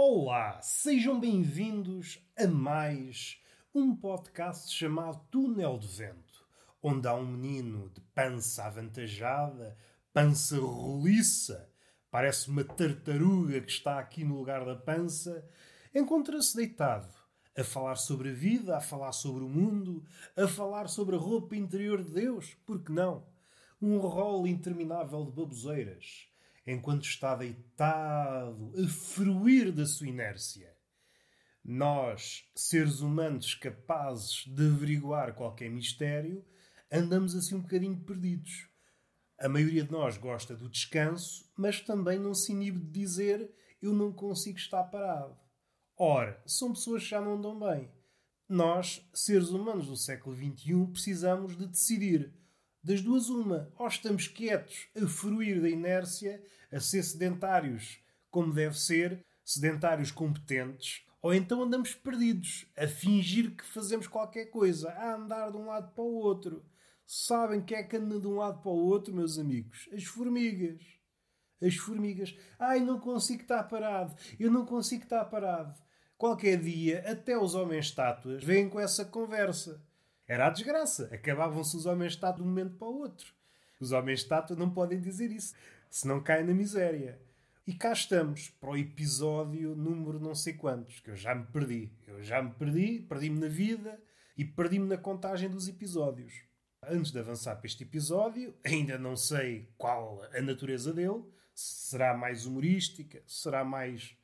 Olá, sejam bem-vindos a mais um podcast chamado Túnel de Vento, onde há um menino de pança avantajada, pança roliça, parece uma tartaruga que está aqui no lugar da pança, encontra-se deitado a falar sobre a vida, a falar sobre o mundo, a falar sobre a roupa interior de Deus, por que não? Um rol interminável de baboseiras enquanto está deitado a fruir da sua inércia. Nós, seres humanos capazes de averiguar qualquer mistério, andamos assim um bocadinho perdidos. A maioria de nós gosta do descanso, mas também não se inibe de dizer eu não consigo estar parado. Ora, são pessoas que já não andam bem. Nós, seres humanos do século XXI, precisamos de decidir das duas, uma. Ou estamos quietos a fruir da inércia, a ser sedentários como deve ser, sedentários competentes, ou então andamos perdidos, a fingir que fazemos qualquer coisa, a andar de um lado para o outro. Sabem que é que anda de um lado para o outro, meus amigos? As formigas. As formigas. Ai, não consigo estar parado. Eu não consigo estar parado. Qualquer dia, até os homens-estátuas vêm com essa conversa. Era a desgraça. Acabavam-se os homens-estátua de um momento para o outro. Os homens-estátua não podem dizer isso, senão caem na miséria. E cá estamos, para o episódio número não sei quantos, que eu já me perdi. Eu já me perdi, perdi-me na vida e perdi-me na contagem dos episódios. Antes de avançar para este episódio, ainda não sei qual a natureza dele. Será mais humorística? Será mais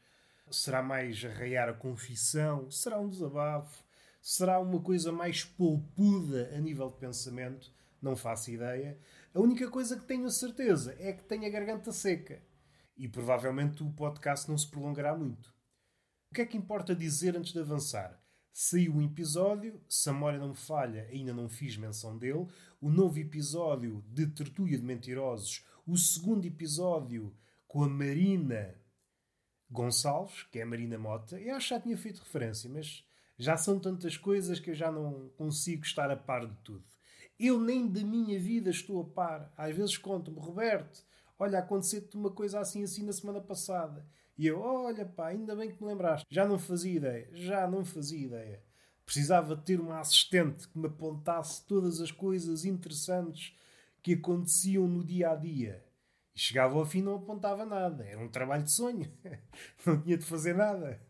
será mais arraiar a confissão? Será um desabafo? Será uma coisa mais polpuda a nível de pensamento? Não faço ideia. A única coisa que tenho certeza é que tenho a garganta seca. E provavelmente o podcast não se prolongará muito. O que é que importa dizer antes de avançar? Saiu um episódio, se a memória não me falha, ainda não fiz menção dele. O novo episódio de Tertúlia de Mentirosos. O segundo episódio com a Marina Gonçalves, que é a Marina Mota. Eu acho que já tinha feito referência, mas já são tantas coisas que eu já não consigo estar a par de tudo. Eu nem da minha vida estou a par. Às vezes conto-me, Roberto, olha, aconteceu-te uma coisa assim assim na semana passada. E eu, olha pá, ainda bem que me lembraste. Já não fazia ideia, já não fazia ideia. Precisava ter uma assistente que me apontasse todas as coisas interessantes que aconteciam no dia a dia. E chegava ao fim não apontava nada. Era um trabalho de sonho. não tinha de fazer nada.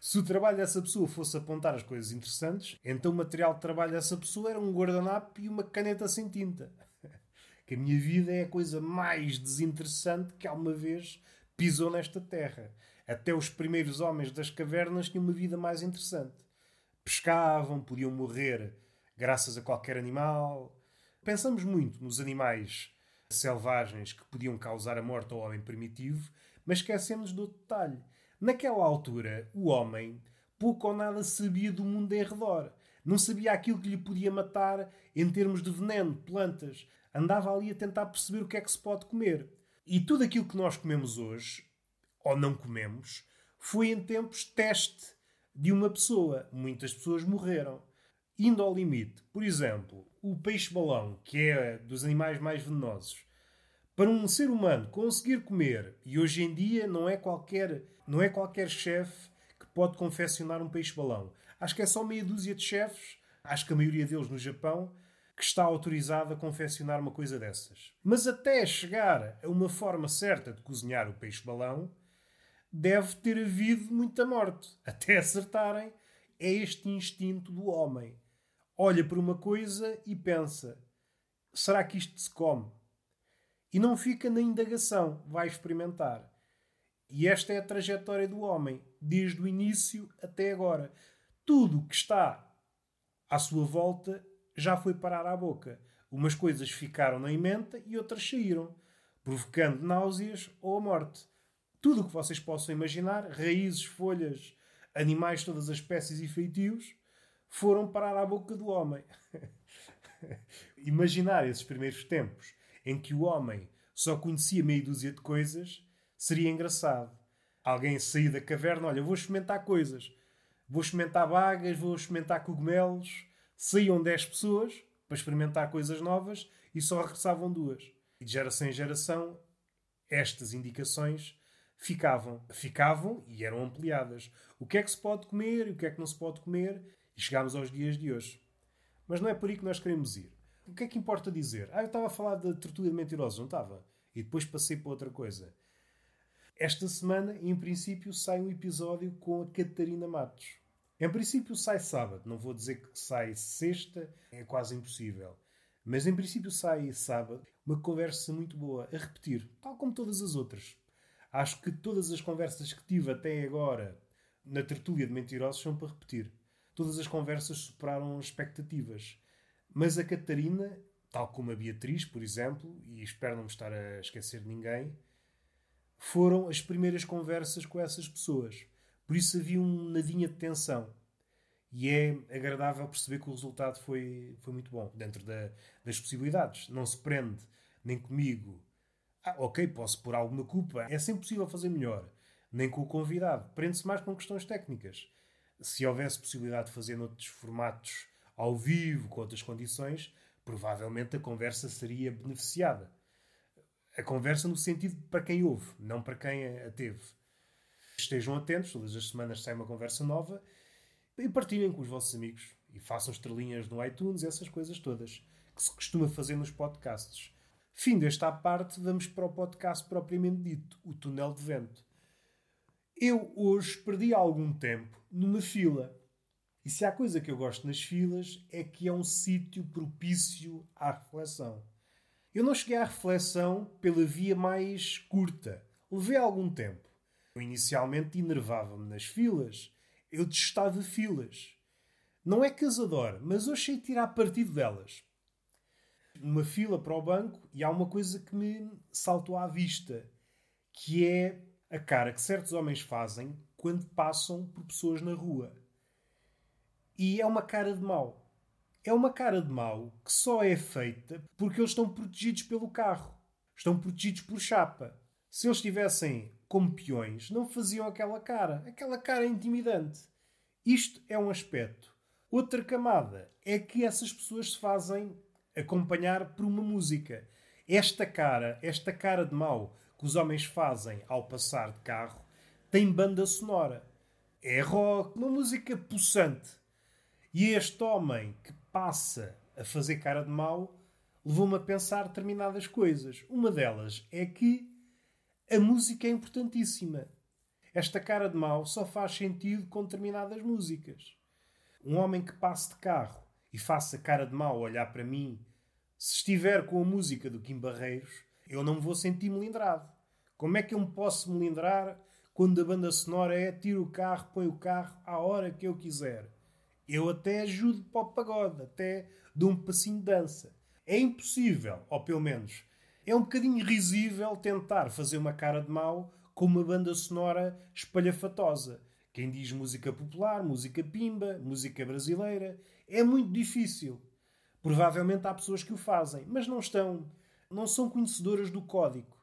Se o trabalho dessa pessoa fosse apontar as coisas interessantes, então o material de trabalho dessa pessoa era um guardanapo e uma caneta sem tinta. Que a minha vida é a coisa mais desinteressante que alguma vez pisou nesta terra. Até os primeiros homens das cavernas tinham uma vida mais interessante. Pescavam, podiam morrer graças a qualquer animal. Pensamos muito nos animais selvagens que podiam causar a morte ao homem primitivo, mas esquecemos do detalhe Naquela altura, o homem pouco ou nada sabia do mundo em redor. Não sabia aquilo que lhe podia matar em termos de veneno, plantas. Andava ali a tentar perceber o que é que se pode comer. E tudo aquilo que nós comemos hoje, ou não comemos, foi em tempos teste de uma pessoa. Muitas pessoas morreram. Indo ao limite, por exemplo, o peixe-balão, que é dos animais mais venenosos, para um ser humano conseguir comer, e hoje em dia não é qualquer, não é qualquer chefe que pode confeccionar um peixe-balão. Acho que é só meia dúzia de chefes, acho que a maioria deles no Japão, que está autorizado a confeccionar uma coisa dessas. Mas até chegar a uma forma certa de cozinhar o peixe-balão, deve ter havido muita morte. Até acertarem, é este instinto do homem. Olha para uma coisa e pensa: será que isto se come? E não fica na indagação, vai experimentar. E esta é a trajetória do homem, desde o início até agora. Tudo que está à sua volta já foi parar à boca. Umas coisas ficaram na emenda e outras saíram, provocando náuseas ou a morte. Tudo o que vocês possam imaginar, raízes, folhas, animais, todas as espécies e feitios, foram parar à boca do homem. Imaginar esses primeiros tempos em que o homem só conhecia meia dúzia de coisas, seria engraçado. Alguém sair da caverna, olha, vou experimentar coisas. Vou experimentar bagas, vou experimentar cogumelos. Saíam 10 pessoas para experimentar coisas novas e só regressavam duas. E de geração em geração, estas indicações ficavam. Ficavam e eram ampliadas. O que é que se pode comer e o que é que não se pode comer. E chegámos aos dias de hoje. Mas não é por aí que nós queremos ir. O que é que importa dizer? Ah, eu estava a falar da tortura de mentirosos, não estava? E depois passei para outra coisa. Esta semana, em princípio, sai um episódio com a Catarina Matos. Em princípio, sai sábado. Não vou dizer que sai sexta, é quase impossível. Mas em princípio, sai sábado. Uma conversa muito boa, a repetir, tal como todas as outras. Acho que todas as conversas que tive até agora na tertúlia de mentirosos são para repetir. Todas as conversas superaram expectativas. Mas a Catarina, tal como a Beatriz, por exemplo, e espero não me estar a esquecer de ninguém, foram as primeiras conversas com essas pessoas. Por isso havia um nadinha de tensão. E é agradável perceber que o resultado foi, foi muito bom, dentro da, das possibilidades. Não se prende nem comigo. Ah, ok, posso pôr alguma culpa. É sempre possível fazer melhor. Nem com o convidado. Prende-se mais com questões técnicas. Se houvesse possibilidade de fazer noutros formatos ao vivo, com outras condições, provavelmente a conversa seria beneficiada a conversa no sentido para quem ouve, não para quem a teve. Estejam atentos, todas as semanas sai uma conversa nova e partilhem com os vossos amigos e façam estrelinhas no iTunes, essas coisas todas que se costuma fazer nos podcasts. Fim desta parte, vamos para o podcast propriamente dito, o Túnel de Vento. Eu hoje perdi algum tempo numa fila. E se há coisa que eu gosto nas filas é que é um sítio propício à reflexão. Eu não cheguei à reflexão pela via mais curta. Levei algum tempo. Eu inicialmente enervava-me nas filas. Eu detestava filas. Não é que as adoro, mas eu achei tirar partido delas. Numa fila para o banco, e há uma coisa que me saltou à vista, que é a cara que certos homens fazem quando passam por pessoas na rua. E é uma cara de mau é uma cara de mau que só é feita porque eles estão protegidos pelo carro. Estão protegidos por chapa. Se eles estivessem como peões, não faziam aquela cara. Aquela cara é intimidante. Isto é um aspecto. Outra camada é que essas pessoas se fazem acompanhar por uma música. Esta cara, esta cara de mau que os homens fazem ao passar de carro, tem banda sonora. É rock, uma música possante. E este homem que passa a fazer cara de mau levou-me a pensar determinadas coisas. Uma delas é que a música é importantíssima. Esta cara de mau só faz sentido com determinadas músicas. Um homem que passe de carro e faça cara de mau olhar para mim, se estiver com a música do Kim Barreiros, eu não vou sentir melindrado. Como é que eu me posso melindrar quando a banda sonora é tira o carro, põe o carro à hora que eu quiser? Eu até ajudo para o pagode, até dou um passinho de dança. É impossível, ou pelo menos é um bocadinho risível tentar fazer uma cara de mau com uma banda sonora espalhafatosa. Quem diz música popular, música pimba, música brasileira, é muito difícil. Provavelmente há pessoas que o fazem, mas não estão, não são conhecedoras do código,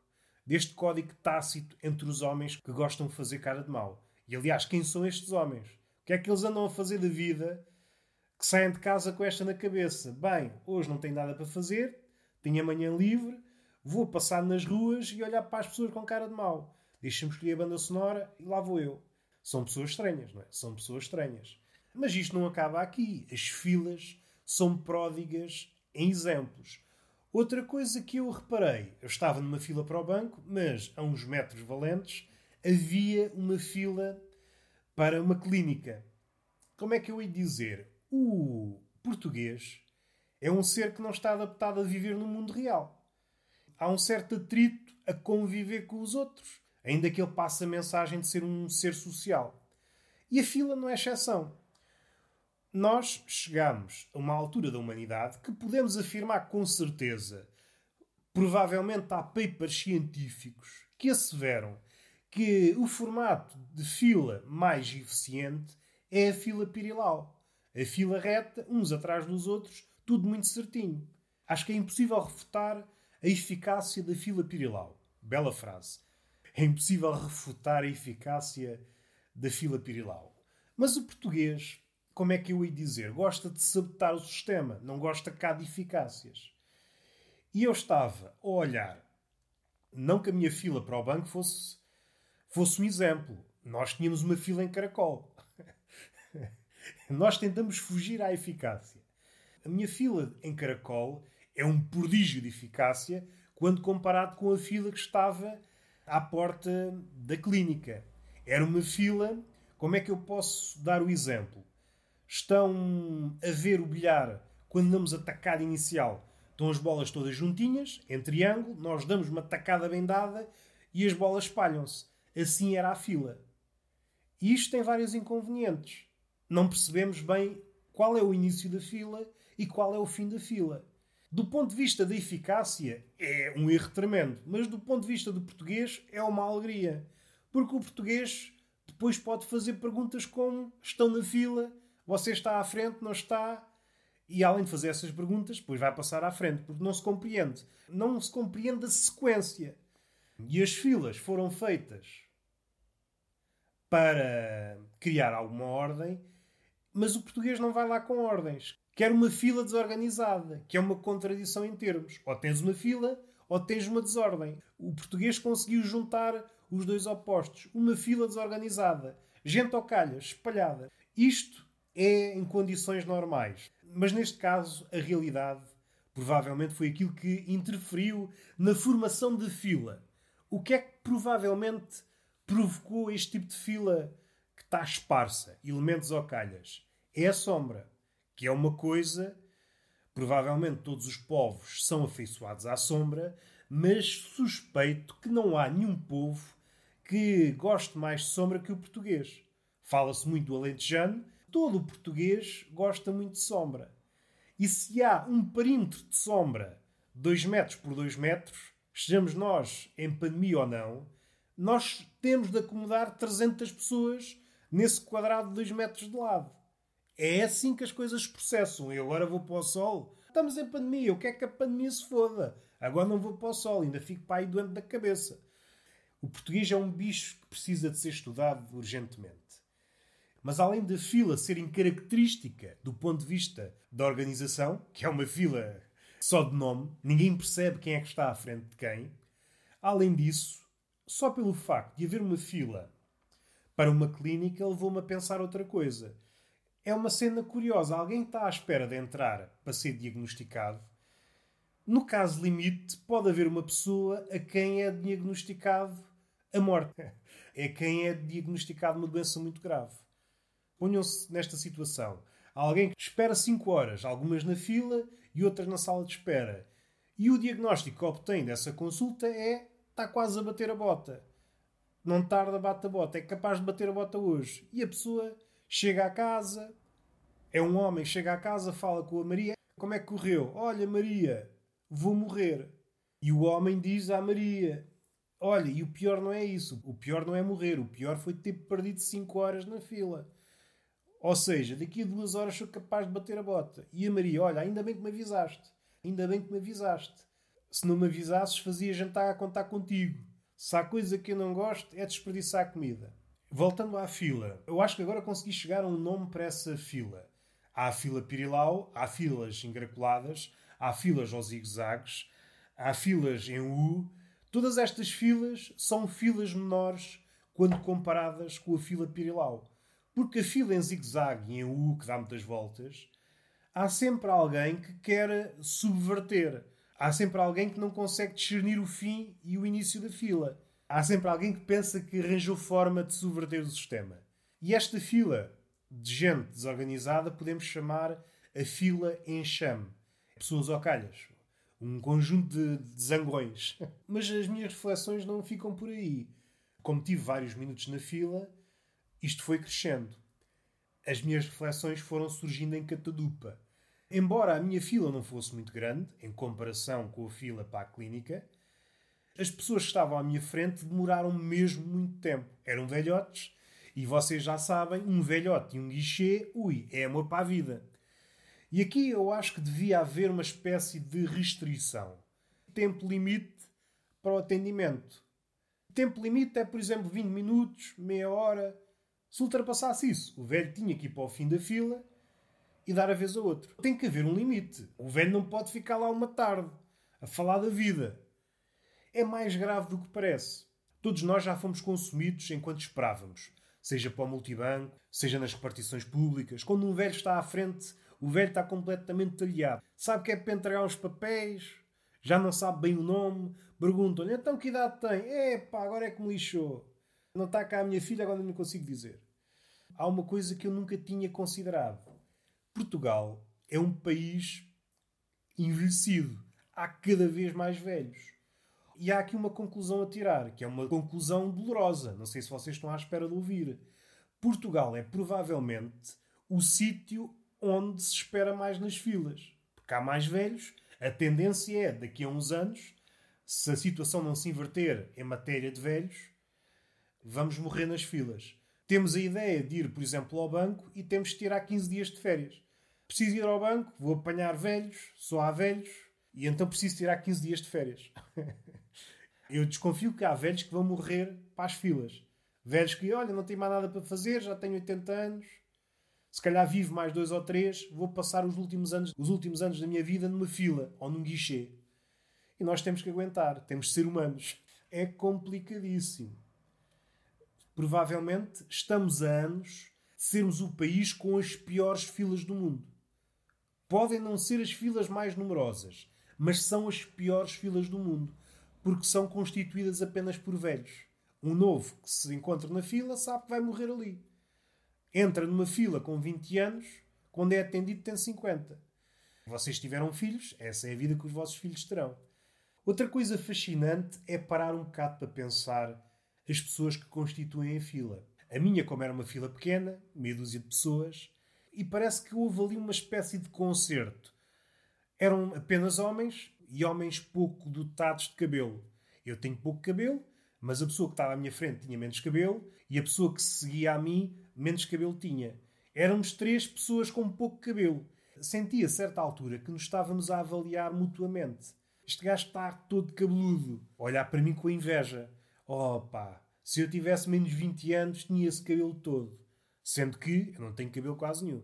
deste código tácito entre os homens que gostam de fazer cara de mau. E aliás, quem são estes homens? Que é que eles andam a fazer da vida que saem de casa com esta na cabeça? Bem, hoje não tenho nada para fazer, tenho amanhã livre, vou passar nas ruas e olhar para as pessoas com cara de mau. Deixa-me escolher a banda sonora e lá vou eu. São pessoas estranhas, não é? São pessoas estranhas. Mas isto não acaba aqui. As filas são pródigas em exemplos. Outra coisa que eu reparei, eu estava numa fila para o banco, mas a uns metros valentes havia uma fila para uma clínica. Como é que eu ia dizer? O português é um ser que não está adaptado a viver no mundo real. Há um certo atrito a conviver com os outros, ainda que ele passe a mensagem de ser um ser social. E a fila não é exceção. Nós chegamos a uma altura da humanidade que podemos afirmar com certeza, provavelmente há papers científicos que asseveram que o formato de fila mais eficiente é a fila pirilau. A fila reta, uns atrás dos outros, tudo muito certinho. Acho que é impossível refutar a eficácia da fila pirilau. Bela frase. É impossível refutar a eficácia da fila pirilau. Mas o português, como é que eu ia dizer, gosta de sabotar o sistema, não gosta cá de eficácias. E eu estava a olhar, não que a minha fila para o banco fosse fosse um exemplo. Nós tínhamos uma fila em caracol. Nós tentamos fugir à eficácia. A minha fila em caracol é um prodígio de eficácia quando comparado com a fila que estava à porta da clínica. Era uma fila. Como é que eu posso dar o exemplo? Estão a ver o bilhar quando damos a tacada inicial. Estão as bolas todas juntinhas, em triângulo, nós damos uma tacada bem dada e as bolas espalham-se. Assim era a fila. E isto tem vários inconvenientes. Não percebemos bem qual é o início da fila e qual é o fim da fila. Do ponto de vista da eficácia, é um erro tremendo, mas do ponto de vista do português, é uma alegria. Porque o português depois pode fazer perguntas como: estão na fila, você está à frente, não está? E além de fazer essas perguntas, depois vai passar à frente, porque não se compreende. Não se compreende a sequência. E as filas foram feitas para criar alguma ordem, mas o português não vai lá com ordens. Quer uma fila desorganizada, que é uma contradição em termos. Ou tens uma fila ou tens uma desordem. O português conseguiu juntar os dois opostos. Uma fila desorganizada, gente ao calhas, espalhada. Isto é em condições normais. Mas neste caso, a realidade provavelmente foi aquilo que interferiu na formação de fila. O que é que provavelmente provocou este tipo de fila que está esparsa, elementos ao calhas? É a sombra, que é uma coisa. Provavelmente todos os povos são afeiçoados à sombra, mas suspeito que não há nenhum povo que goste mais de sombra que o português. Fala-se muito do alentejano, todo o português gosta muito de sombra. E se há um perímetro de sombra 2 metros por 2 metros, estejamos nós em pandemia ou não, nós temos de acomodar 300 pessoas nesse quadrado de 2 metros de lado. É assim que as coisas processam. E agora vou para o sol. Estamos em pandemia. O que é que a pandemia se foda? Agora não vou para o sol. Ainda fico para aí doente da cabeça. O português é um bicho que precisa de ser estudado urgentemente. Mas além da fila ser característica do ponto de vista da organização, que é uma fila só de nome, ninguém percebe quem é que está à frente de quem. Além disso, só pelo facto de haver uma fila para uma clínica levou-me a pensar outra coisa. É uma cena curiosa. Alguém está à espera de entrar para ser diagnosticado. No caso limite, pode haver uma pessoa a quem é diagnosticado a morte. É quem é diagnosticado uma doença muito grave. Ponham-se nesta situação. Alguém que espera 5 horas, algumas na fila e outras na sala de espera. E o diagnóstico que obtém dessa consulta é está quase a bater a bota. Não tarda, bate a bota. É capaz de bater a bota hoje. E a pessoa chega à casa, é um homem, chega à casa, fala com a Maria. Como é que correu? Olha, Maria, vou morrer. E o homem diz à Maria: Olha, e o pior não é isso. O pior não é morrer. O pior foi ter perdido 5 horas na fila. Ou seja, daqui a duas horas sou capaz de bater a bota. E a Maria, olha, ainda bem que me avisaste. Ainda bem que me avisaste. Se não me avisasses, fazia jantar a contar contigo. Se há coisa que eu não gosto, é desperdiçar comida. Voltando à fila, eu acho que agora consegui chegar a um nome para essa fila. Há a fila pirilau, há filas engracoladas, há filas aos zigue-zagues, há filas em U. Todas estas filas são filas menores quando comparadas com a fila pirilau. Porque a fila em zigue-zague e em U, que dá muitas voltas, há sempre alguém que quer subverter. Há sempre alguém que não consegue discernir o fim e o início da fila. Há sempre alguém que pensa que arranjou forma de subverter o sistema. E esta fila de gente desorganizada podemos chamar a fila em chame. Pessoas ao calhas. Um conjunto de, de zangões. Mas as minhas reflexões não ficam por aí. Como tive vários minutos na fila, isto foi crescendo. As minhas reflexões foram surgindo em catadupa. Embora a minha fila não fosse muito grande, em comparação com a fila para a clínica, as pessoas que estavam à minha frente demoraram mesmo muito tempo. Eram velhotes, e vocês já sabem, um velhote e um guichê, ui, é amor para a vida. E aqui eu acho que devia haver uma espécie de restrição. Tempo limite para o atendimento. Tempo limite é, por exemplo, 20 minutos, meia hora. Se ultrapassasse isso, o velho tinha que ir para o fim da fila e dar a vez a outro. Tem que haver um limite. O velho não pode ficar lá uma tarde a falar da vida. É mais grave do que parece. Todos nós já fomos consumidos enquanto esperávamos, seja para o multibanco, seja nas repartições públicas. Quando um velho está à frente, o velho está completamente talhado. Sabe que é para entregar uns papéis, já não sabe bem o nome, perguntam-lhe então que idade tem? É pá, agora é que me lixou. Não está cá a minha filha, agora não consigo dizer. Há uma coisa que eu nunca tinha considerado. Portugal é um país envelhecido. Há cada vez mais velhos. E há aqui uma conclusão a tirar, que é uma conclusão dolorosa. Não sei se vocês estão à espera de ouvir. Portugal é provavelmente o sítio onde se espera mais nas filas. Porque há mais velhos, a tendência é, daqui a uns anos, se a situação não se inverter em matéria de velhos, vamos morrer nas filas. Temos a ideia de ir, por exemplo, ao banco e temos de tirar 15 dias de férias. Preciso ir ao banco, vou apanhar velhos, só há velhos, e então preciso tirar 15 dias de férias. Eu desconfio que há velhos que vão morrer para as filas. Velhos que, olha, não tenho mais nada para fazer, já tenho 80 anos, se calhar vivo mais dois ou três, vou passar os últimos anos, os últimos anos da minha vida numa fila ou num guichê. E nós temos que aguentar, temos de ser humanos. É complicadíssimo. Provavelmente estamos a anos de sermos o país com as piores filas do mundo. Podem não ser as filas mais numerosas, mas são as piores filas do mundo, porque são constituídas apenas por velhos. Um novo que se encontra na fila sabe que vai morrer ali. Entra numa fila com 20 anos, quando é atendido tem 50. Vocês tiveram filhos, essa é a vida que os vossos filhos terão. Outra coisa fascinante é parar um bocado para pensar as pessoas que constituem a fila. A minha, como era uma fila pequena, meia dúzia de pessoas, e parece que houve ali uma espécie de concerto. Eram apenas homens e homens pouco dotados de cabelo. Eu tenho pouco cabelo, mas a pessoa que estava à minha frente tinha menos cabelo e a pessoa que seguia a mim menos cabelo tinha. Éramos três pessoas com pouco cabelo. Senti a certa altura que nos estávamos a avaliar mutuamente. Este gajo está todo cabeludo, olhar para mim com inveja. Oh pá, se eu tivesse menos 20 anos tinha esse cabelo todo. Sendo que eu não tenho cabelo quase nenhum.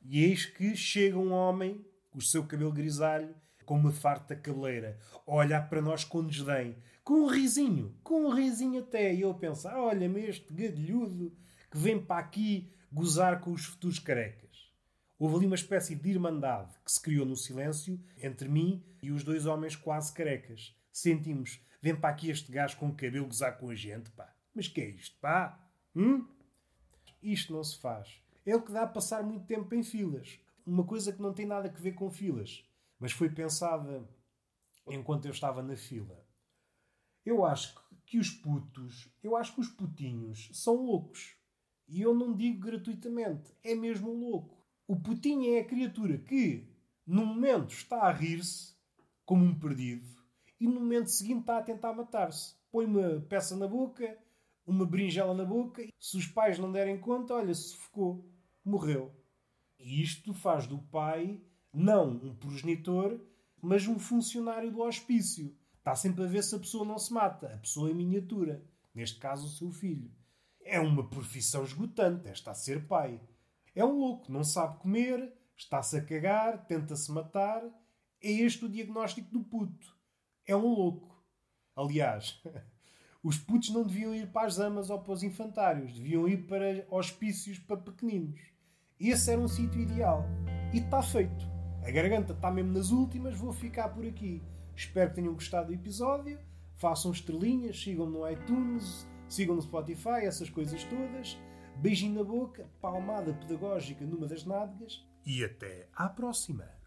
E eis que chega um homem, com o seu cabelo grisalho, com uma farta cabeleira, a olhar para nós com desdém, com um risinho, com um risinho até. E eu a pensar: olha-me este gadilhudo que vem para aqui gozar com os futuros carecas. Houve ali uma espécie de irmandade que se criou no silêncio entre mim e os dois homens quase carecas. Sentimos: vem para aqui este gajo com o cabelo gozar com a gente, pá. Mas que é isto, pá? Hum? Isto não se faz. É o que dá a passar muito tempo em filas. Uma coisa que não tem nada a ver com filas, mas foi pensada enquanto eu estava na fila. Eu acho que os putos, eu acho que os putinhos são loucos. E eu não digo gratuitamente, é mesmo louco. O putinho é a criatura que, no momento, está a rir-se, como um perdido, e no momento seguinte está a tentar matar-se. Põe uma peça na boca, uma berinjela na boca. Se os pais não derem conta, olha, se ficou, morreu. E isto faz do pai não um progenitor, mas um funcionário do hospício. Está sempre a ver se a pessoa não se mata. A pessoa em miniatura. Neste caso, o seu filho. É uma profissão esgotante, esta a ser pai. É um louco, não sabe comer, está-se a cagar, tenta-se matar. É este o diagnóstico do puto. É um louco. Aliás, Os putos não deviam ir para as amas ou para os infantários, deviam ir para hospícios para pequeninos. Esse era um sítio ideal. E está feito. A garganta está mesmo nas últimas, vou ficar por aqui. Espero que tenham gostado do episódio. Façam estrelinhas, sigam no iTunes, sigam no Spotify, essas coisas todas. Beijinho na boca, palmada pedagógica numa das nádegas. E até à próxima!